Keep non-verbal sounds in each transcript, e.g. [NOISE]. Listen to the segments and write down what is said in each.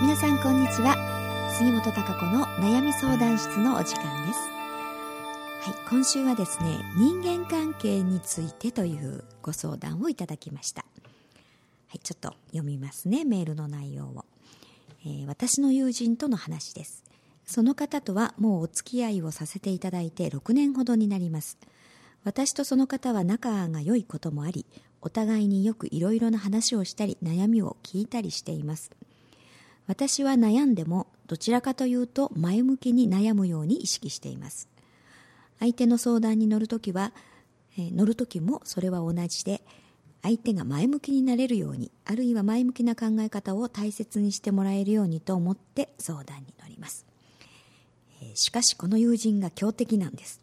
皆さんこんにちは。杉本孝子の悩み相談室のお時間です。はい今週はですね人間関係についてというご相談をいただきました。はいちょっと読みますねメールの内容を、えー私の友人との話です。その方とはもうお付き合いをさせていただいて6年ほどになります。私とその方は仲が良いこともありお互いによくいろいろな話をしたり悩みを聞いたりしています。私は悩んでもどちらかというと前向きに悩むように意識しています。相手の相談に乗るときは、えー乗るときもそれは同じで相手が前向きになれるようにあるいは前向きな考え方を大切にしてもらえるようにと思って相談に乗ります。えーしかしこの友人が強敵なんです、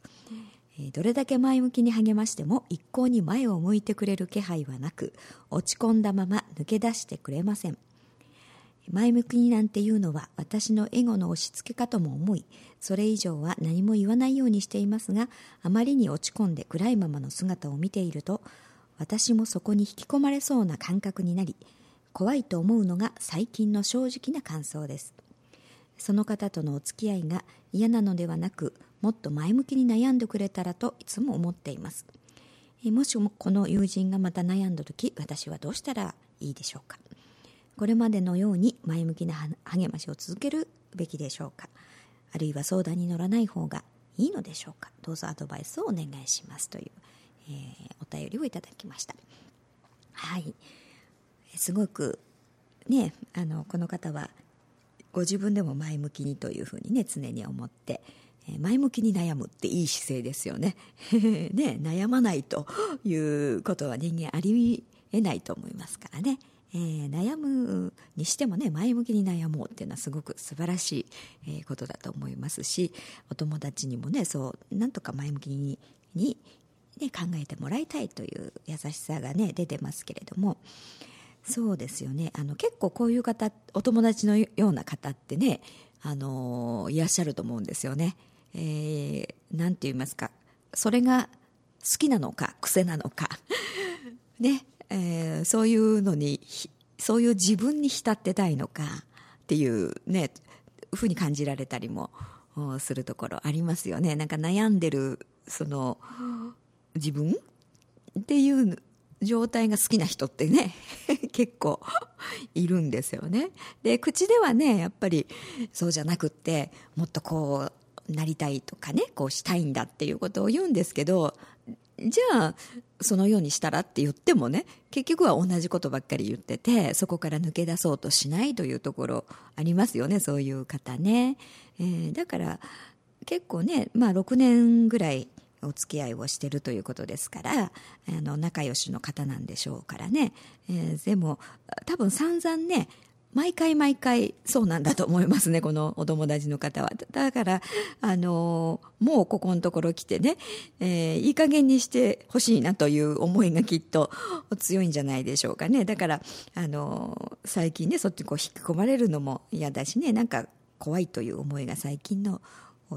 えーどれだけ前向きに励ましても一向に前を向いてくれる気配はなく落ち込んだまま抜け出してくれません。前向きになんていうのは私のエゴの押し付けかとも思いそれ以上は何も言わないようにしていますがあまりに落ち込んで暗いままの姿を見ていると私もそこに引き込まれそうな感覚になり怖いと思うのが最近の正直な感想です。その方とのお付き合いが嫌なのではなくもっと前向きに悩んでくれたらといつも思っています。もしもこの友人がまた悩んだ時私はどうしたらいいでしょうか？これまでのように前向きな励ましを続けるべきでしょうか？あるいは相談に乗らない方がいいのでしょうか？どうぞアドバイスをお願いしますという、えーお便りをいただきました。はい。すごくねあのこの方はご自分でも前向きにというふうにね常に思ってえ前向きに悩むっていい姿勢ですよね。[LAUGHS] ね悩まないということは人間ありえないと思いますからね、えー悩むにしてもね前向きに悩もうっていうのはすごく素晴らしい、えーことだと思いますしお友達にもねそうなんとか前向きにに、ね、考えてもらいたいという優しさがね出てますけれどもそうですよね。あの結構こういう方お友達のような方ってねあのいらっしゃると思うんですよね。えーなんて言いますかそれが好きなのか癖なのか。[LAUGHS] ね、えーそういうのにそういう自分に浸ってたいのかっていうねふうに感じられたりもするところありますよね。なんか悩んでるその自分っていう状態が好きな人ってね [LAUGHS] 結構いるんですよね。で口ではねやっぱりそうじゃなくってもっとこうなりたいとかねこうしたいんだっていうことを言うんですけどじゃあそのようにしたらって言ってもね結局は同じことばっかり言っててそこから抜け出そうとしないというところありますよねそういう方ね、えーだから結構ね、まあ、6年ぐらいお付き合いをしてるということですからあの仲良しの方なんでしょうからね、えーでも多分散々ね毎回毎回そうなんだと思いますね [LAUGHS] このお友達の方は。だからあのもうここのところ来てね、えーいい加減にしてほしいなという思いがきっと強いんじゃないでしょうかね。だからあの最近ねそっちこう引き込まれるのも嫌だしねなんか怖いという思いが最近の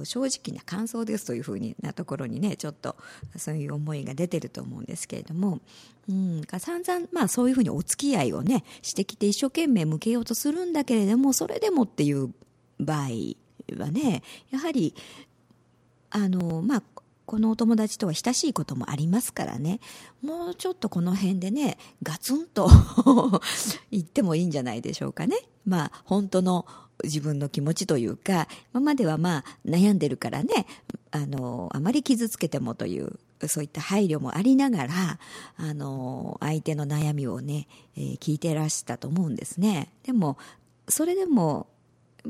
正直な感想ですというふうなところにねちょっとそういう思いが出てると思うんですけれども、うん、散々まあそういうふうにお付き合いをねしてきて一生懸命向けようとするんだけれどもそれでもっていう場合はねやはりあのまあこのお友達とは親しいこともありますからね。もうちょっとこの辺でねガツンと [LAUGHS] 言ってもいいんじゃないでしょうかね。まあ本当の自分の気持ちというか今まではまあ悩んでるからねあのあまり傷つけてもというそういった配慮もありながらあの相手の悩みをね、えー聞いてらしたと思うんですねでもそれでも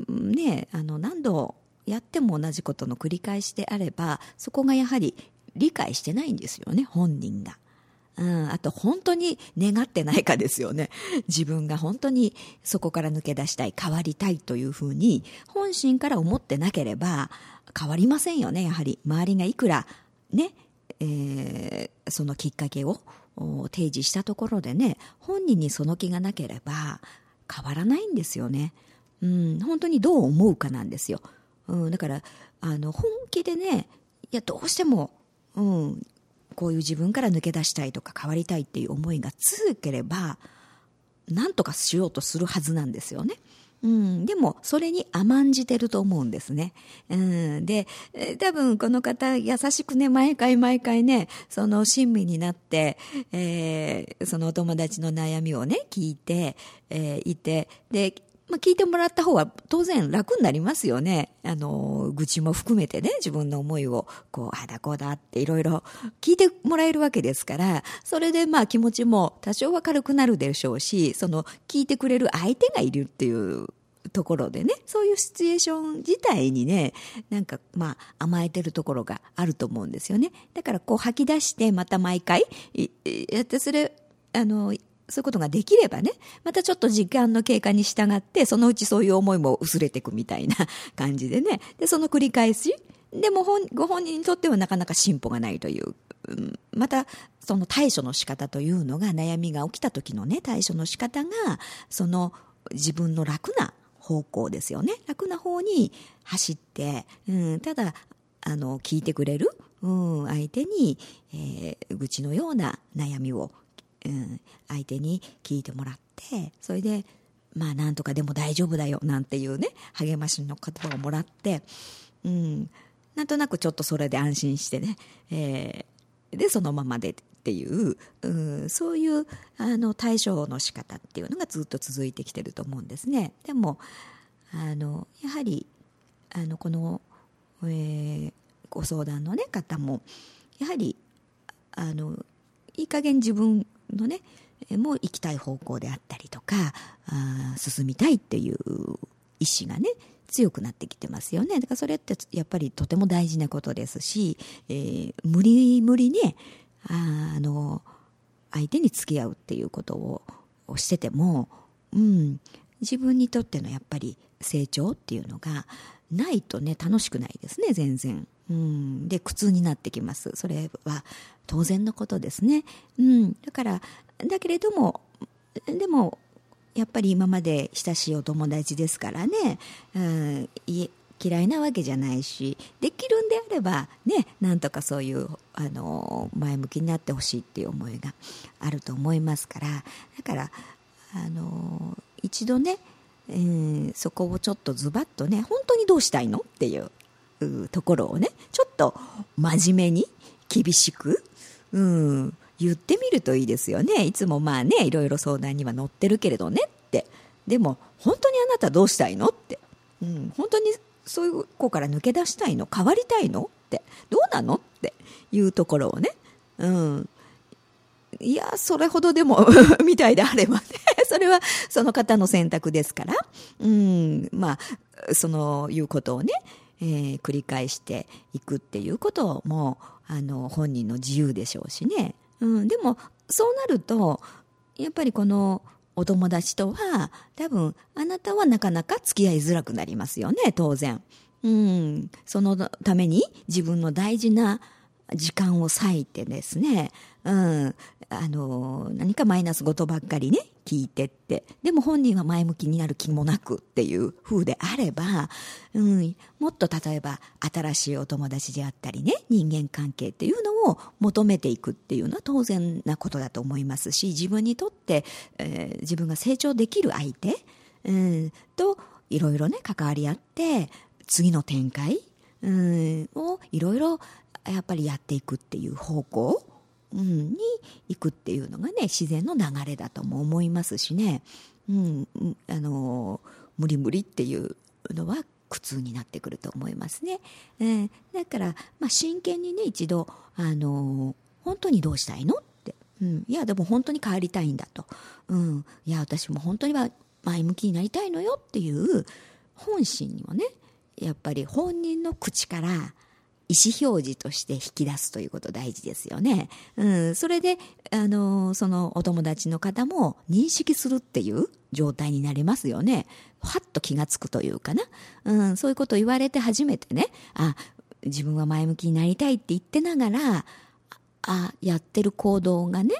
ねあの何度やっても同じことの繰り返しであればそこがやはり理解してないんですよね本人が。うん、あと本当に願ってないかですよね。自分が本当にそこから抜け出したい変わりたいというふうに本心から思ってなければ変わりませんよねやはり。周りがいくらね、えーそのきっかけを提示したところでね本人にその気がなければ変わらないんですよね、うん、本当にどう思うかなんですよ、うん、だからあの本気でねいやどうしても、うん、こういう自分から抜け出したいとか変わりたいっていう思いが強ければ何とかしようとするはずなんですよね。うん、でも、それに甘んじてると思うんですね。うん、で、多分この方、優しくね、毎回毎回ね、その親身になって、えー、そのお友達の悩みをね、聞いて、えー、いて、で、まあ、聞いてもらった方は当然楽になりますよね。あの、愚痴も含めてね、自分の思いを、こう、あだこうだっていろいろ聞いてもらえるわけですから、それでまあ気持ちも多少は軽くなるでしょうし、その、聞いてくれる相手がいるっていうところでね、そういうシチュエーション自体にね、なんかまあ甘えてるところがあると思うんですよね。だからこう吐き出してまた毎回、やってそれ、あの、そういうことができればね、またちょっと時間の経過に従って、そのうちそういう思いも薄れていくみたいな感じでね。で、その繰り返し。でも、ご本人にとってはなかなか進歩がないという。また、その対処の仕方というのが、悩みが起きた時のね、対処の仕方が、その自分の楽な方向ですよね。楽な方に走って、うん、ただ、あの、聞いてくれる、うん、相手に、えー、愚痴のような悩みをうん、相手に聞いてもらってそれでまあなんとかでも大丈夫だよなんていうね励ましの言葉をもらって、うん、なんとなくちょっとそれで安心してね、えー、でそのままでっていう、うん、そういうあの対処の仕方っていうのがずっと続いてきてると思うんですね。でもあのやはりあのこの、えー、ご相談の、ね、方もやはりあのいい加減自分のねもう行きたい方向であったりとかあ進みたいっていう意志がね強くなってきてますよねだからそれってやっぱりとても大事なことですし、えー、無理無理ねあの相手に付き合うっていうことををしてても、うん、自分にとってのやっぱり成長っていうのがないとね楽しくないですね全然。うん、で苦痛になってきます。それは当然のことですね、うん、だからだけれどもでもやっぱり今まで親しいお友達ですからね、うん、嫌いなわけじゃないしできるんであればねなんとかそういうあの前向きになってほしいっていう思いがあると思いますから。だからあの一度ね、うん、そこをちょっとズバッとね本当にどうしたいの？っていうところをねちょっと真面目に厳しく、うん、言ってみるといいですよね。いつもまあねいろいろ相談には乗ってるけれどねって。でも本当にあなたどうしたいのって、うん、本当にそういう子から抜け出したいの？変わりたいのって。どうなのって。いうところをね、うん、いや、それほどでも [LAUGHS] みたいであればね、[LAUGHS] それはその方の選択ですから、うん、まあ、そのいうことをね、えー、繰り返していくっていうこともあの本人の自由でしょうしね、うん、でもそうなるとやっぱりこのお友達とは多分あなたはなかなか付き合いづらくなりますよね当然。うん、そのために自分の大事な時間を割いてですね、うん、あの、何かマイナス事ばっかりね、聞いてって、でも本人は前向きになる気もなくっていう風であれば、うん、もっと例えば新しいお友達であったりね、人間関係っていうのを求めていくっていうのは当然なことだと思いますし、自分にとって、えー、自分が成長できる相手、うん、といろいろね、関わり合って、次の展開、うん、をいろいろやっぱりやっていくっていう方向、うん、に行くっていうのがね自然の流れだとも思いますしね、うん、あの無理無理っていうのは苦痛になってくると思いますね。えー、だから、まあ、真剣にね一度あの本当にどうしたいのって、うん、いやでも本当に変わりたいんだと、うん、いや私も本当には前向きになりたいのよっていう本心にもねやっぱり本人の口から意思表示として引き出すということ大事ですよね。うん、それで、あの、そのお友達の方も認識するっていう状態になりますよね。はっと気がつくというかな。うん、そういうことを言われて初めてね、あ、自分は前向きになりたいって言ってながら、あ、やってる行動がね、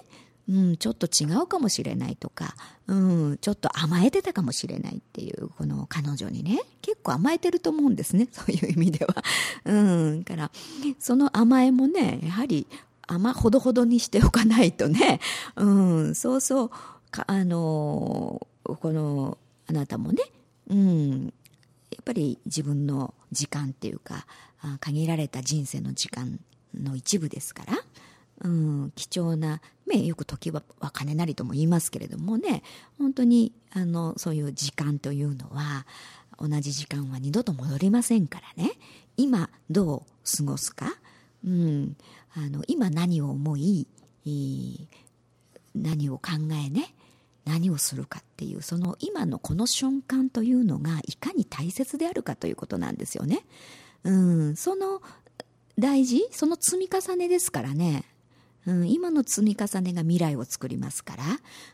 うん、ちょっと違うかもしれないとか、うん、ちょっと甘えてたかもしれないっていう、この彼女にね、結構甘えてると思うんですね、[LAUGHS] そういう意味では。うん、から、その甘えもね、やはり甘ほどほどにしておかないとね、うん、そうそう、かあの、この、あなたもね、うん、やっぱり自分の時間っていうか限られた人生の時間の一部ですから、うん、貴重な、ね、よく時は金なりとも言いますけれどもね本当にあのそういう時間というのは同じ時間は二度と戻りませんからね今どう過ごすか、うん、あの今何を思い何を考えね？何をするかっていうその今のこの瞬間というのがいかに大切であるかということなんですよね。うん、その大事その積み重ねですからね。うん、今の積み重ねが未来を作りますから、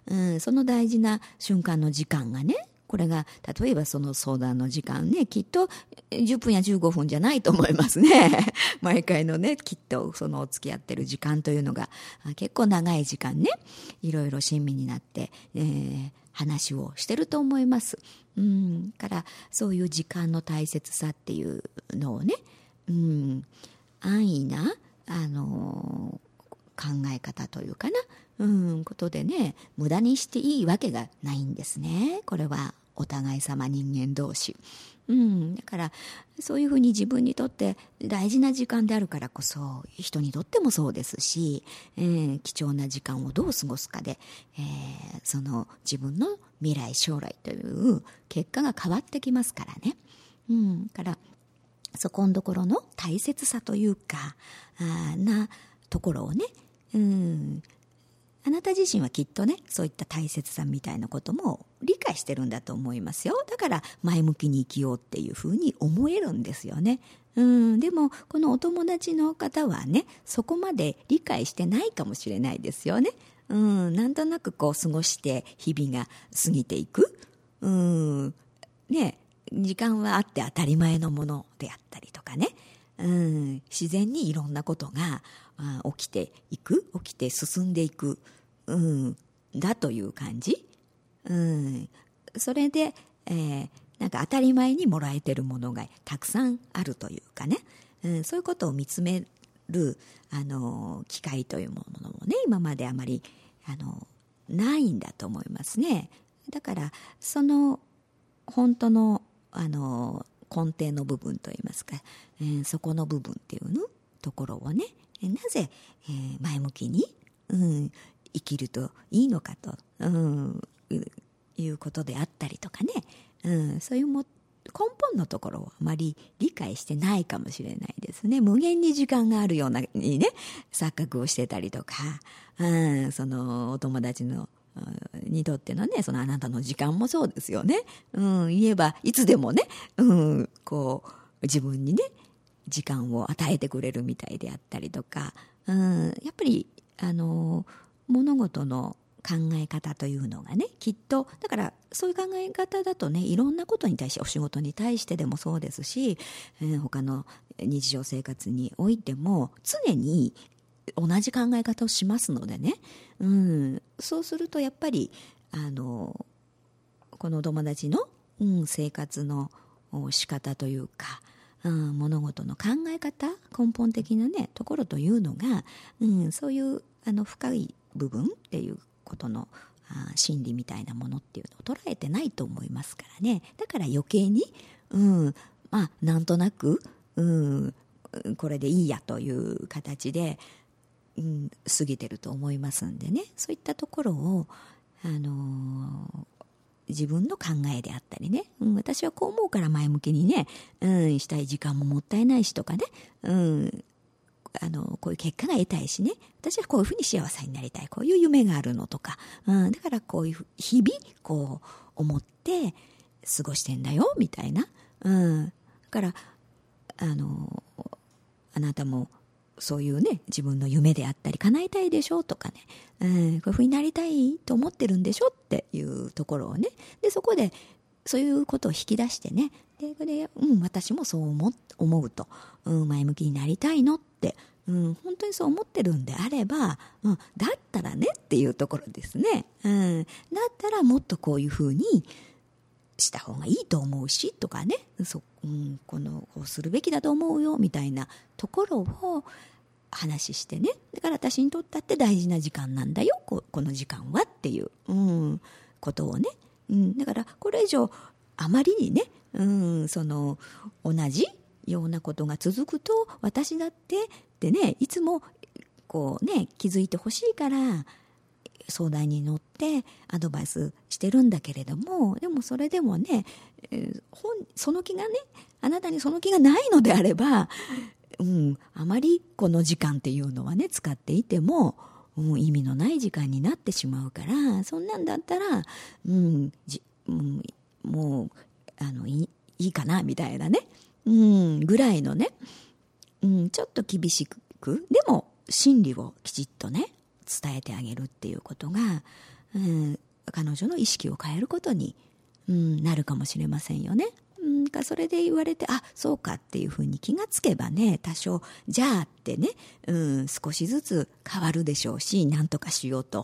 うん、その大事な瞬間の時間がねこれが例えばその相談の時間ねきっと10分や15分じゃないと思いますね。[LAUGHS] 毎回のねきっとその付き合ってる時間というのが結構長い時間ねいろいろ親身になって、えー、話をしてると思います。うんからそういう時間の大切さっていうのをねうん安易なあの考え方というかな。うんことでね無駄にしていいわけがないんですね。これはお互い様人間同士。うん、だからそういうふうに自分にとって大事な時間であるからこそ人にとってもそうですし、えー、貴重な時間をどう過ごすかで、えー、その自分の未来将来という結果が変わってきますからね。うん、からそこんところの大切さというかあなところをね、うん、あなた自身はきっとねそういった大切さみたいなことも理解してるんだと思いますよ。だから前向きに生きようっていうふうに思えるんですよね。うん。でもこのお友達の方はねそこまで理解してないかもしれないですよね。うん。なんとなくこう過ごして日々が過ぎていく。うん。ね時間はあって当たり前のものであったりとかね。うん。自然にいろんなことがあ起きていく？起きて進んでいく？うん、だという感じ、うん、それで、えー、なんか当たり前にもらえてるものがたくさんあるというかね、うん、そういうことを見つめる、あの機会というものもね今まであまり、あのないんだと思いますね。だからその本当の、あの根底の部分といいますか、えー、そこの部分っていうの？ところをねなぜ、えー、前向きに、うん、生きるといいのかと、うん、いうことであったりとかね、うん、そういうも根本のところをあまり理解してないかもしれないですね。無限に時間があるようなにね、錯覚をしてたりとか、うん、そのお友達のにとってのね、そのあなたの時間もそうですよね。うん、言えばいつでもね、うん、こう、自分にね、時間を与えてくれるみたいであったりとか、うん、やっぱり、あの物事の考え方というのがねきっとだからそういう考え方だとねいろんなことに対してお仕事に対してでもそうですし、えー、他の日常生活においても常に同じ考え方をしますのでね、うん、そうするとやっぱりあのこのお友達の、うん、生活の仕方というか、うん、物事の考え方根本的なねところというのが、うん、そういうあの深い部分っていうことの心理みたいなものっていうのを捉えてないと思いますからね。だから余計に、うん、まあなんとなく、うん、これでいいやという形で、うん、過ぎてると思いますんでね。そういったところを、あの、自分の考えであったりね、うん、私はこう思うから前向きにね、うん、したい時間ももったいないしとかね、うん、あの、こういう結果が得たいしね、私はこういうふうに幸せになりたい、こういう夢があるのとか、うん、だからこういう日々、こう、思って過ごしてんだよ、みたいな。うん。だから、あの、あなたもそういうね、自分の夢であったり、叶えたいでしょとかね、うん、こういうふうになりたいと思ってるんでしょっていうところをね、で、そこで、そういうことを引き出してね、で、これ、うん、私もそう思思うと、うん、前向きになりたいのって、うん、本当にそう思ってるんであれば、うん、だったらねっていうところですね。うん、だったらもっとこういうふうにした方がいいと思うし、とかね、そうん、この、こうするべきだと思うよ、みたいなところを、話してね。だから私にとったって大事な時間なんだよ、ここの時間はっていう、うん、ことをね。うん、だからこれ以上あまりにね、うん、その同じようなことが続くと私だってってねいつもこうね気づいてほしいから相談に乗ってアドバイスしてるんだけれどもでもそれでもね、えー、その気がねあなたにその気がないのであれば、うん、あまりこの時間っていうのはね使っていても、うん、意味のない時間になってしまうからそんなんだったら、うんじうん、もうあのいいいかなみたいなね、うん、ぐらいのね、うん、ちょっと厳しくでも真理をきちっとね伝えてあげるっていうことが、うん、彼女の意識を変えることに、うん、なるかもしれませんよね。うん、かそれで言われてあそうかっていうふうに気がつけばね多少じゃあってね、うん、少しずつ変わるでしょうし何とかしようと